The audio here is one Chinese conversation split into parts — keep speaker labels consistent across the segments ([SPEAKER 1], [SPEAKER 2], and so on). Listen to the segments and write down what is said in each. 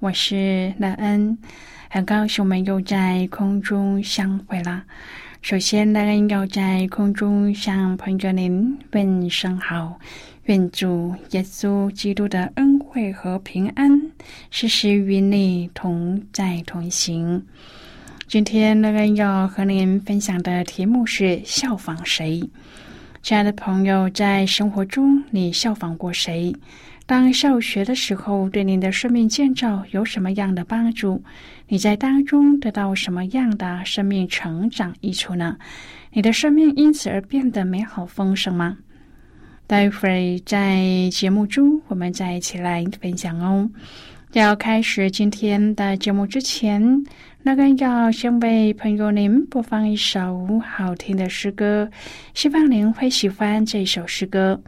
[SPEAKER 1] 我是乐恩。很高兴我们又在空中相会了。首先，当然要在空中向朋友您问声好，愿主耶稣基督的恩惠和平安时时与你同在同行。今天，乐恩要和您分享的题目是效仿谁？亲爱的朋友，在生活中你效仿过谁？当上学的时候，对您的生命建造有什么样的帮助？你在当中得到什么样的生命成长益处呢？你的生命因此而变得美好丰盛吗？待会儿在节目中，我们再一起来分享哦。要开始今天的节目之前，那个要先为朋友您播放一首好听的诗歌，希望您会喜欢这首诗歌。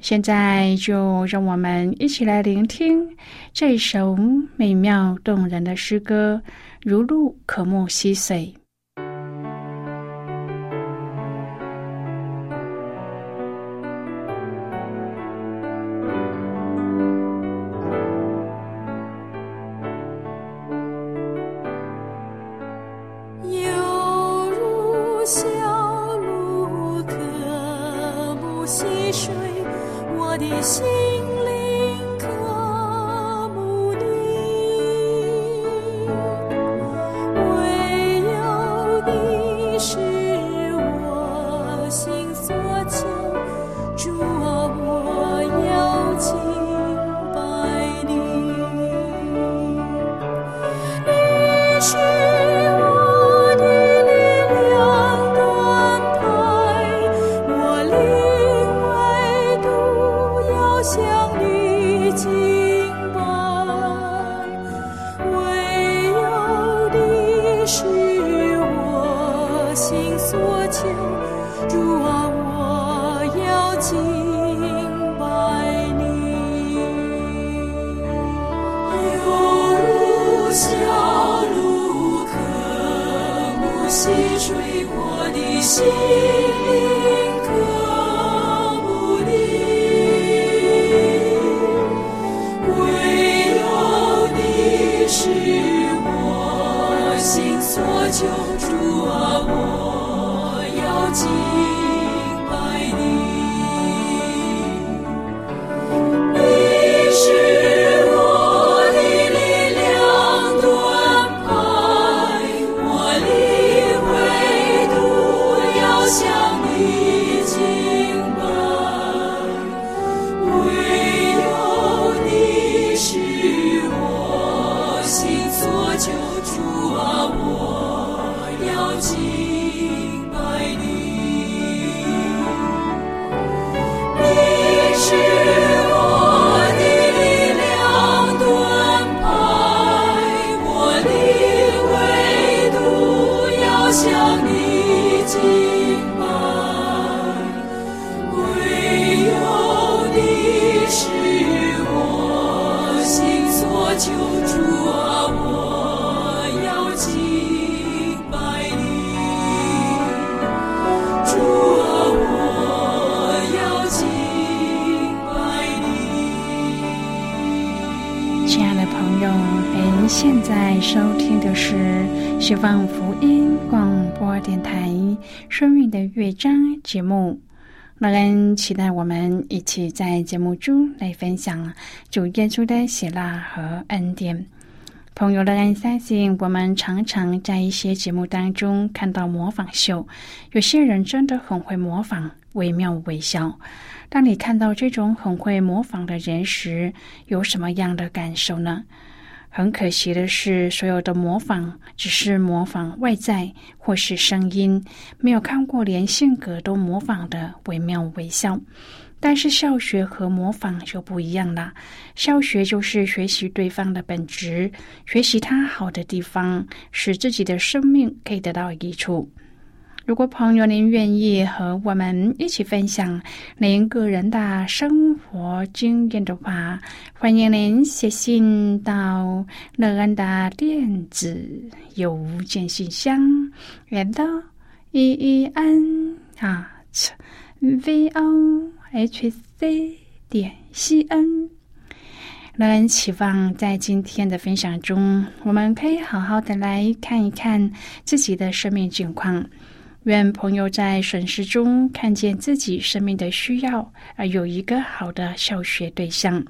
[SPEAKER 1] 现在就让我们一起来聆听这首美妙动人的诗歌，如露可沐溪水。在收听的是希望福音广播电台《生命的乐章》节目，乐恩期待我们一起在节目中来分享主耶稣的喜乐和恩典。
[SPEAKER 2] 朋友的人相信，我们常常在一些节目当中看到模仿秀，有些人真的很会模仿，惟妙惟肖。当你看到这种很会模仿的人时，有什么样的感受呢？很可惜的是，所有的模仿只是模仿外在或是声音，没有看过连性格都模仿的惟妙惟肖。但是笑学和模仿就不一样了，笑学就是学习对方的本质，学习他好的地方，使自己的生命可以得到益处。如果朋友您愿意和我们一起分享您个人的生活经验的话，欢迎您写信到乐安的电子邮件信箱，远到 e e n 啊 v o。h c 点 c n，人期望在今天的分享中，我们可以好好的来看一看自己的生命境况。愿朋友在审视中看见自己生命的需要，而有一个好的教学对象，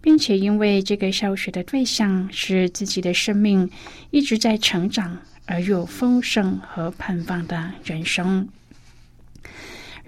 [SPEAKER 2] 并且因为这个教学的对象是自己的生命一直在成长，而又丰盛和盼望的人生。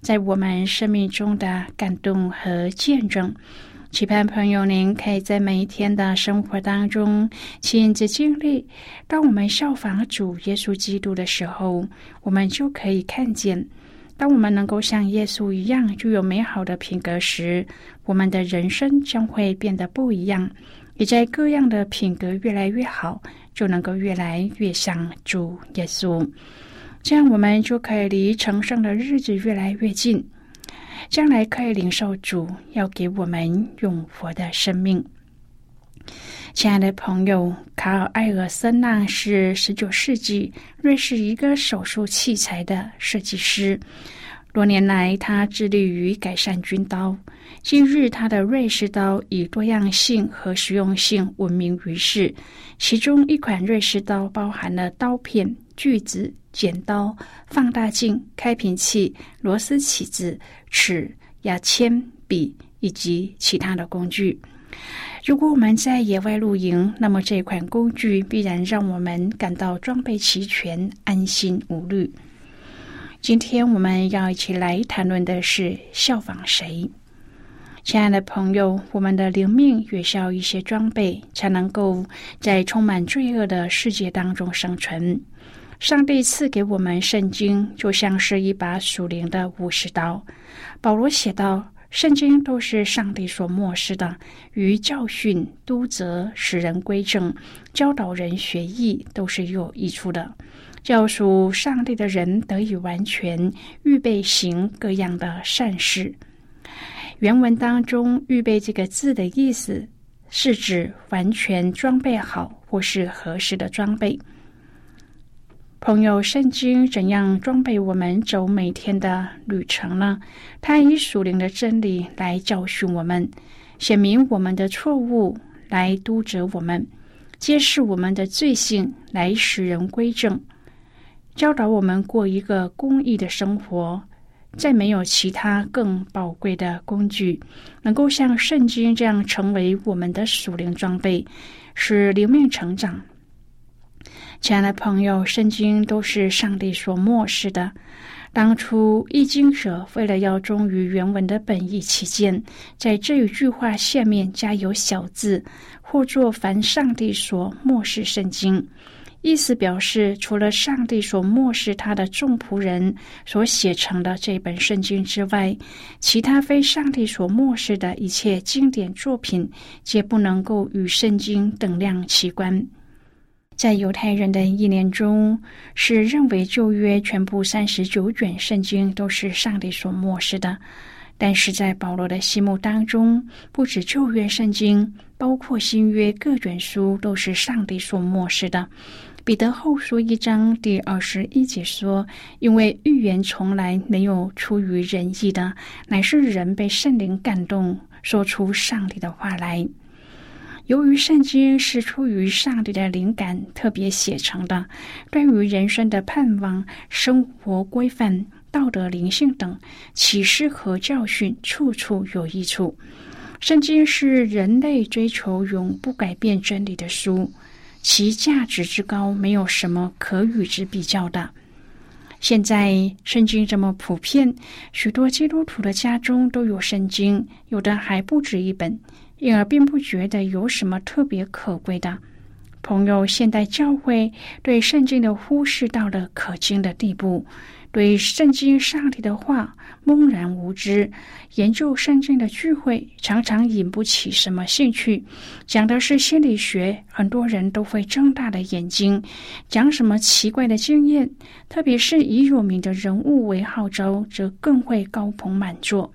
[SPEAKER 2] 在我们生命中的感动和见证，期盼朋友您可以在每一天的生活当中亲自经历。当我们效仿主耶稣基督的时候，我们就可以看见；当我们能够像耶稣一样具有美好的品格时，我们的人生将会变得不一样。也在各样的品格越来越好，就能够越来越像主耶稣。这样，我们就可以离成圣的日子越来越近，将来可以领受主要给我们永活的生命。亲爱的朋友，卡尔·艾尔森纳是十九世纪瑞士一个手术器材的设计师。多年来，他致力于改善军刀。今日，他的瑞士刀以多样性和实用性闻名于世。其中一款瑞士刀包含了刀片、锯子。剪刀、放大镜、开瓶器、螺丝起子、尺、牙签、笔以及其他的工具。如果我们在野外露营，那么这款工具必然让我们感到装备齐全、安心无虑。今天我们要一起来谈论的是效仿谁？亲爱的朋友，我们的灵命也需要一些装备，才能够在充满罪恶的世界当中生存。上帝赐给我们圣经，就像是一把属灵的武士刀。保罗写道：“圣经都是上帝所漠视的，于教训、督责、使人归正、教导人学艺，都是有益处的。教属上帝的人得以完全，预备行各样的善事。”原文当中“预备”这个字的意思，是指完全装备好或是合适的装备。朋友，圣经怎样装备我们走每天的旅程呢？它以属灵的真理来教训我们，显明我们的错误，来督责我们，揭示我们的罪性，来使人归正，教导我们过一个公义的生活。再没有其他更宝贵的工具，能够像圣经这样成为我们的属灵装备，使灵命成长。亲爱的朋友，圣经都是上帝所漠视的。当初译经者为了要忠于原文的本意起见，在这一句话下面加有小字，或作凡上帝所漠视圣经，意思表示，除了上帝所漠视他的众仆人所写成的这本圣经之外，其他非上帝所漠视的一切经典作品，皆不能够与圣经等量齐观。在犹太人的意念中，是认为旧约全部三十九卷圣经都是上帝所漠视的；但是在保罗的心目当中，不止旧约圣经，包括新约各卷书都是上帝所漠视的。彼得后书一章第二十一节说：“因为预言从来没有出于人意的，乃是人被圣灵感动，说出上帝的话来。由于圣经是出于上帝的灵感特别写成的，对于人生的盼望、生活规范、道德灵性等启示和教训，处处有益处。圣经是人类追求永不改变真理的书。”其价值之高，没有什么可与之比较的。现在圣经这么普遍，许多基督徒的家中都有圣经，有的还不止一本，因而并不觉得有什么特别可贵的。朋友，现代教会对圣经的忽视到了可惊的地步。对圣经上帝的话懵然无知，研究圣经的聚会常常引不起什么兴趣。讲的是心理学，很多人都会睁大了眼睛。讲什么奇怪的经验，特别是以有名的人物为号召，则更会高朋满座。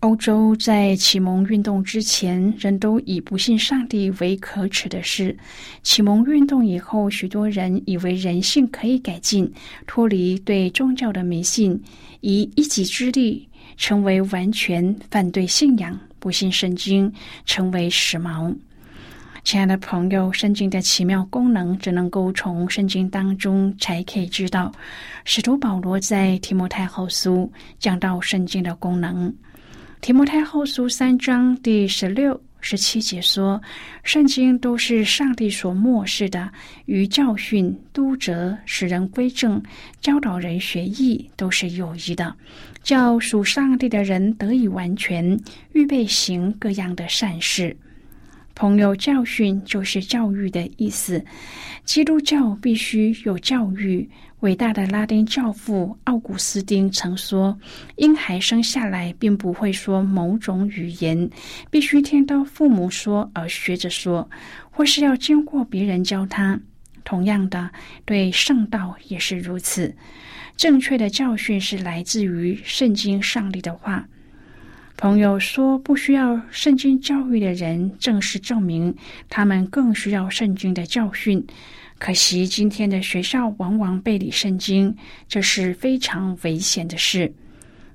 [SPEAKER 2] 欧洲在启蒙运动之前，人都以不信上帝为可耻的事；启蒙运动以后，许多人以为人性可以改进，脱离对宗教的迷信，以一己之力成为完全反对信仰、不信圣经，成为时髦。亲爱的朋友，圣经的奇妙功能只能够从圣经当中才可以知道。使徒保罗在提摩太后书讲到圣经的功能。提摩太后书三章第十六、十七节说：“圣经都是上帝所漠视的，与教训、督责、使人归正、教导人学艺，都是有益的，叫属上帝的人得以完全，预备行各样的善事。”朋友，教训就是教育的意思。基督教必须有教育。伟大的拉丁教父奥古斯丁曾说：“婴孩生下来并不会说某种语言，必须听到父母说而学着说，或是要经过别人教他。同样的，对圣道也是如此。正确的教训是来自于圣经上帝的话。”朋友说：“不需要圣经教育的人，正是证明他们更需要圣经的教训。”可惜，今天的学校往往背离圣经，这是非常危险的事。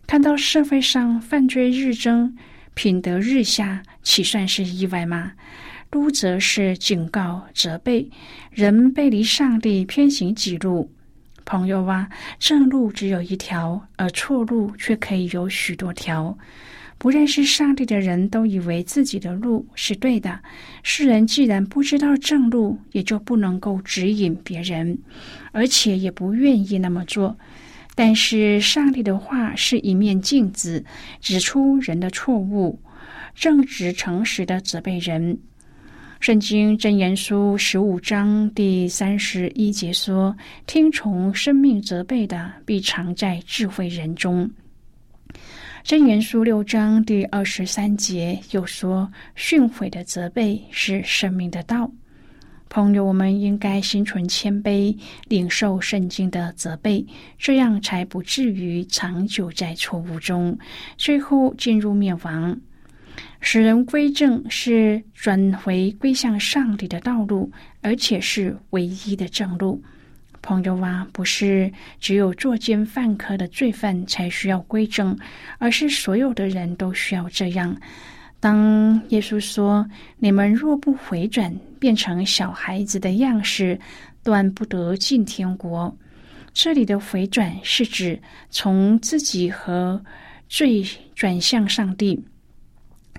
[SPEAKER 2] 看到社会上犯罪日增、品德日下，岂算是意外吗？都则是警告、责备人背离上帝、偏行己路。朋友啊，正路只有一条，而错路却可以有许多条。不认识上帝的人都以为自己的路是对的。世人既然不知道正路，也就不能够指引别人，而且也不愿意那么做。但是上帝的话是一面镜子，指出人的错误，正直诚实的责备人。圣经箴言书十五章第三十一节说：“听从生命责备的，必藏在智慧人中。”真言书六章第二十三节又说：“训诲的责备是生命的道。”朋友，我们应该心存谦卑，领受圣经的责备，这样才不至于长久在错误中，最后进入灭亡。使人归正是转回归向上帝的道路，而且是唯一的正路。朋友啊，不是只有作奸犯科的罪犯才需要归正，而是所有的人都需要这样。当耶稣说：“你们若不回转，变成小孩子的样式，断不得进天国。”这里的回转是指从自己和罪转向上帝。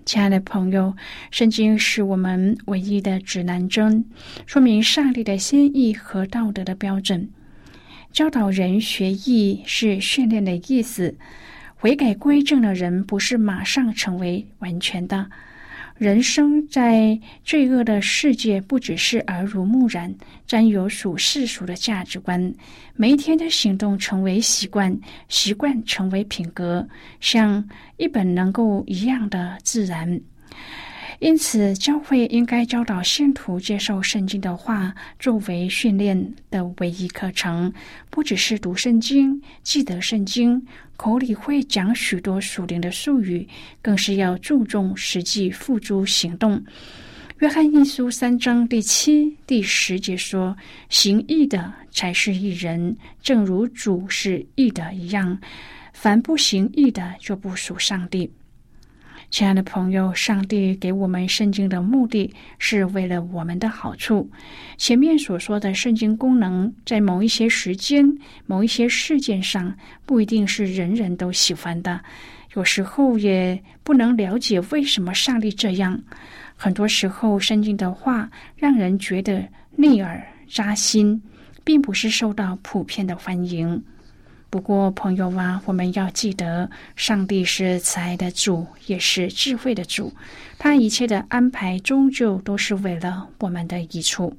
[SPEAKER 2] 亲爱的朋友，圣经是我们唯一的指南针，说明上帝的心意和道德的标准。教导人学艺是训练的意思。悔改归正的人，不是马上成为完全的。人生在罪恶的世界，不只是耳濡目染，沾有属世俗的价值观。每一天的行动成为习惯，习惯成为品格，像一本能够一样的自然。因此，教会应该教导信徒接受圣经的话作为训练的唯一课程，不只是读圣经、记得圣经，口里会讲许多属灵的术语，更是要注重实际付诸行动。约翰一书三章第七、第十节说：“行义的才是义人，正如主是义的一样。凡不行义的，就不属上帝。”亲爱的朋友，上帝给我们圣经的目的是为了我们的好处。前面所说的圣经功能，在某一些时间、某一些事件上，不一定是人人都喜欢的。有时候也不能了解为什么上帝这样。很多时候，圣经的话让人觉得内耳扎心，并不是受到普遍的欢迎。不过，朋友啊，我们要记得，上帝是慈爱的主，也是智慧的主，他一切的安排终究都是为了我们的益处。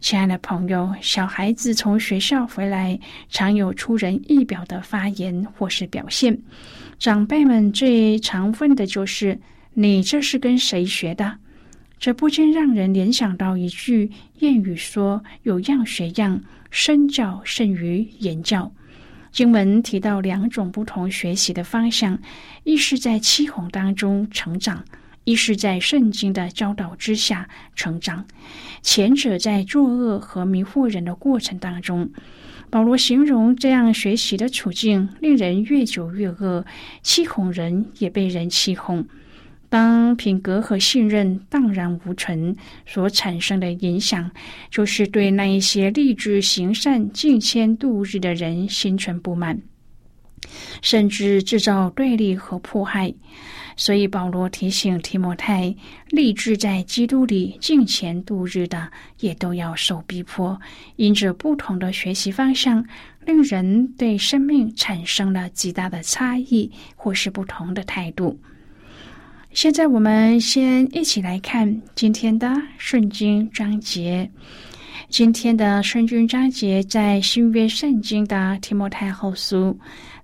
[SPEAKER 2] 亲爱的朋友，小孩子从学校回来，常有出人意表的发言或是表现，长辈们最常问的就是。你这是跟谁学的？这不禁让人联想到一句谚语，说“有样学样，身教胜于言教”。经文提到两种不同学习的方向：一是在七红当中成长，一是在圣经的教导之下成长。前者在作恶和迷惑人的过程当中，保罗形容这样学习的处境，令人越久越恶，欺哄人也被人欺哄。当品格和信任荡然无存，所产生的影响，就是对那一些立志行善、敬谦度日的人心存不满，甚至制造对立和迫害。所以保罗提醒提摩太，立志在基督里敬虔度日的，也都要受逼迫。因着不同的学习方向，令人对生命产生了极大的差异，或是不同的态度。现在我们先一起来看今天的圣经章节。今天的圣经章节在新约圣经的提摩太后书。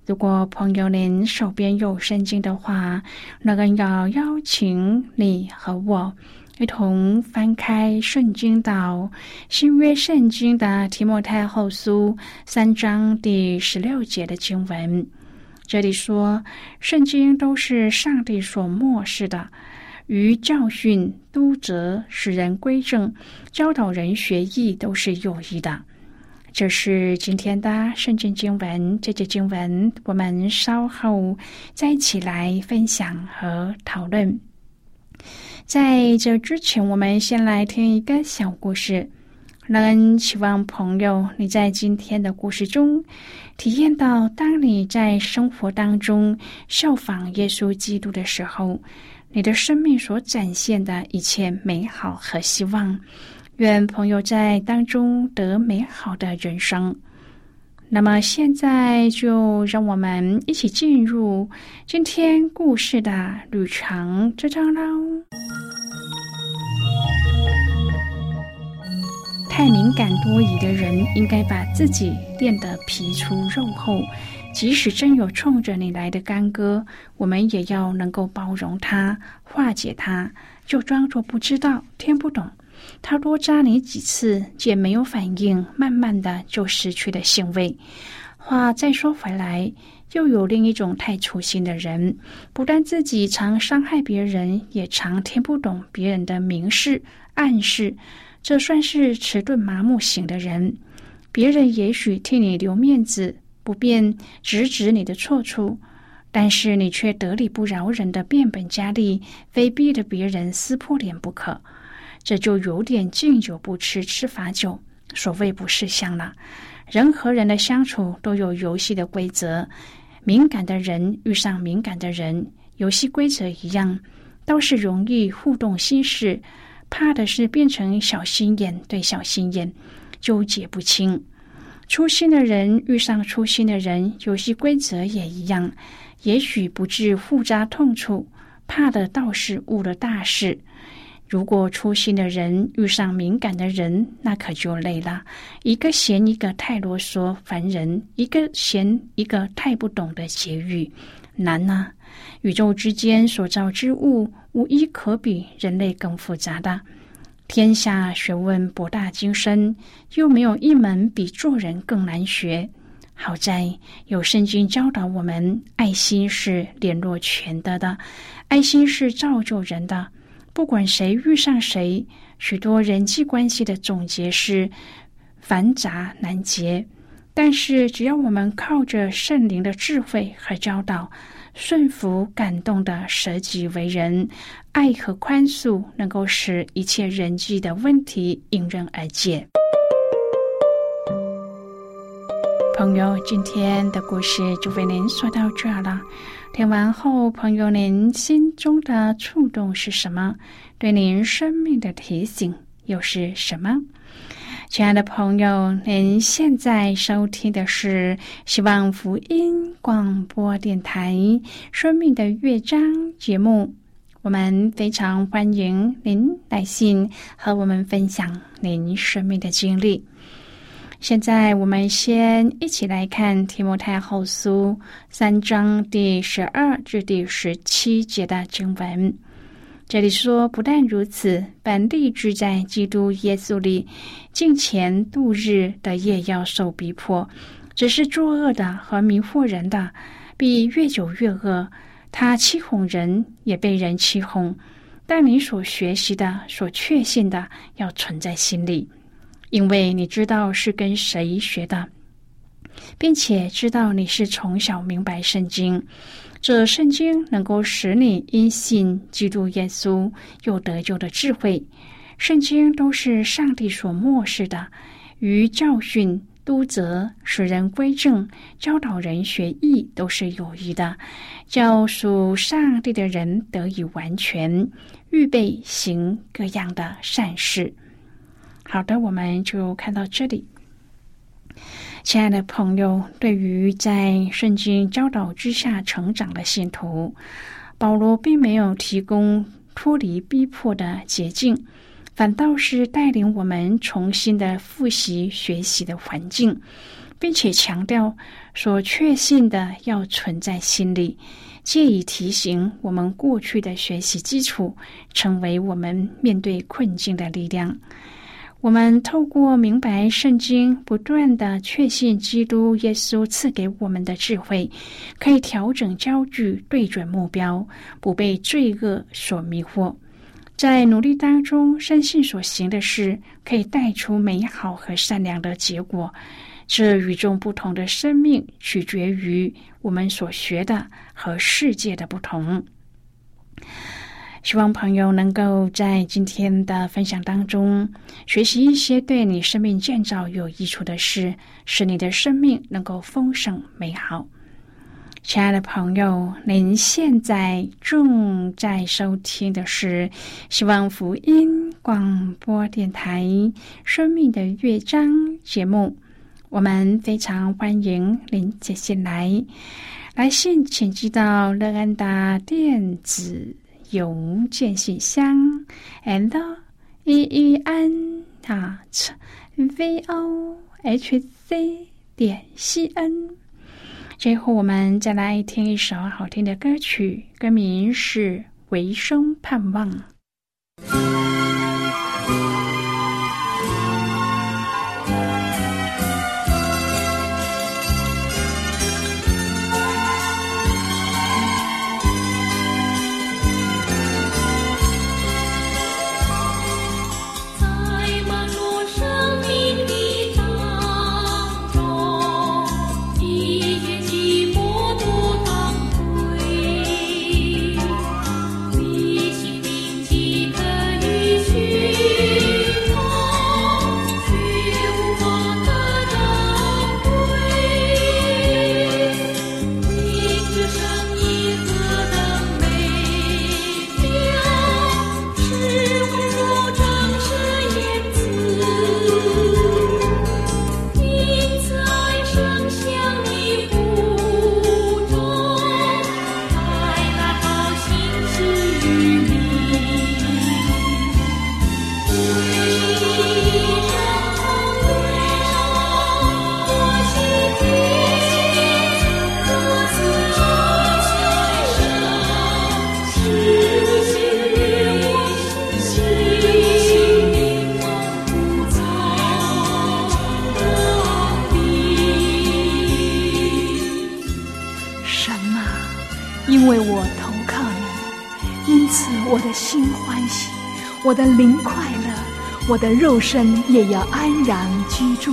[SPEAKER 2] 如果朋友您手边有圣经的话，那个要邀请你和我一同翻开圣经到新约圣经的提摩太后书三章第十六节的经文。这里说，圣经都是上帝所漠视的，于教训、督责、使人归正、教导人学艺，都是有益的。这是今天的圣经经文。这节经文，我们稍后再一起来分享和讨论。在这之前，我们先来听一个小故事。人期望朋友，你在今天的故事中体验到，当你在生活当中效仿耶稣基督的时候，你的生命所展现的一切美好和希望。愿朋友在当中得美好的人生。那么，现在就让我们一起进入今天故事的旅程之中喽。太敏感多疑的人，应该把自己练得皮粗肉厚。即使真有冲着你来的干戈，我们也要能够包容他，化解他，就装作不知道、听不懂。他多扎你几次，见没有反应，慢慢的就失去了兴味。话再说回来，又有另一种太粗心的人，不但自己常伤害别人，也常听不懂别人的明示暗示。这算是迟钝麻木型的人，别人也许替你留面子，不便直指你的错处，但是你却得理不饶人的变本加厉，非逼得别人撕破脸不可。这就有点敬酒不吃吃罚酒，所谓不识相了。人和人的相处都有游戏的规则，敏感的人遇上敏感的人，游戏规则一样，倒是容易互动心事。怕的是变成小心眼对小心眼，纠结不清。粗心的人遇上粗心的人，游戏规则也一样，也许不至互扎痛处，怕的倒是误了大事。如果粗心的人遇上敏感的人，那可就累了。一个嫌一个太啰嗦烦人，一个嫌一个太不懂得节欲，难呐。宇宙之间所造之物，无一可比人类更复杂的。天下学问博大精深，又没有一门比做人更难学。好在有圣经教导我们，爱心是联络全德的，爱心是造就人的。不管谁遇上谁，许多人际关系的总结是繁杂难结。但是，只要我们靠着圣灵的智慧和教导，顺服感动的舍己为人，爱和宽恕能够使一切人际的问题迎刃而解。朋友，今天的故事就为您说到这儿了。听完后，朋友，您心中的触动是什么？对您生命的提醒又是什么？亲爱的朋友，您现在收听的是希望福音广播电台《生命的乐章》节目。我们非常欢迎您来信和我们分享您生命的经历。现在，我们先一起来看《提摩太后书》三章第十二至第十七节的经文。这里说，不但如此，本立志在基督耶稣里敬虔度日的夜要受逼迫，只是作恶的和迷惑人的，必越久越恶。他欺哄人，也被人欺哄。但你所学习的、所确信的，要存在心里。因为你知道是跟谁学的，并且知道你是从小明白圣经，这圣经能够使你因信基督耶稣有得救的智慧。圣经都是上帝所漠视的，于教训、督责、使人归正、教导人学艺，都是有益的，叫属上帝的人得以完全，预备行各样的善事。好的，我们就看到这里。亲爱的朋友，对于在圣经教导之下成长的信徒，保罗并没有提供脱离逼迫的捷径，反倒是带领我们重新的复习学习的环境，并且强调所确信的要存在心里，借以提醒我们过去的学习基础，成为我们面对困境的力量。我们透过明白圣经，不断的确信基督耶稣赐给我们的智慧，可以调整焦距，对准目标，不被罪恶所迷惑。在努力当中，深信所行的事可以带出美好和善良的结果。这与众不同的生命，取决于我们所学的和世界的不同。希望朋友能够在今天的分享当中学习一些对你生命建造有益处的事，使你的生命能够丰盛美好。亲爱的朋友，您现在正在收听的是希望福音广播电台《生命的乐章》节目。我们非常欢迎您接下来来信，请寄到乐安达电子。邮件信箱，and e e n h v o h c 点 c n。最后，我们再来听一首好听的歌曲，歌名是《唯生盼望》。
[SPEAKER 1] 我的灵快乐，我的肉身也要安然居住。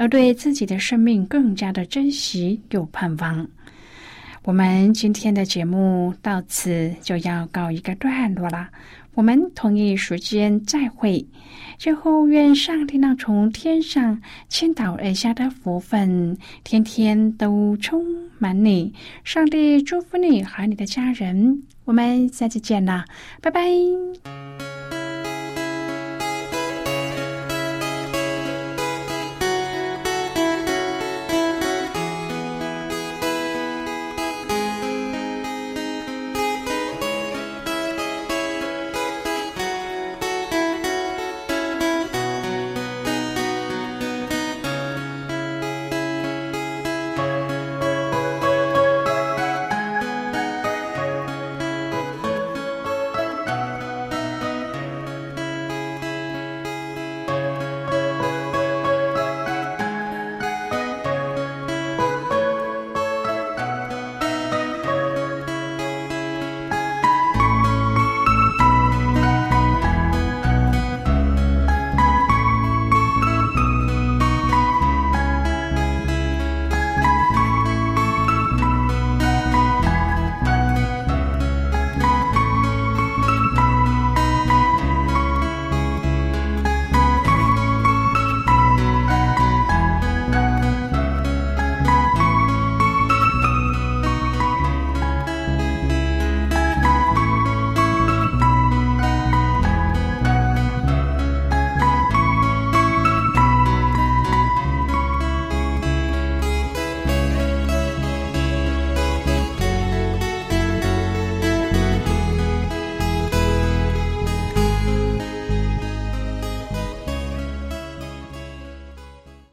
[SPEAKER 2] 而对自己的生命更加的珍惜有盼望。我们今天的节目到此就要告一个段落了。我们同一时间再会。最后，愿上帝那从天上倾倒而下的福分，天天都充满你。上帝祝福你和你的家人。我们下次见了，拜拜。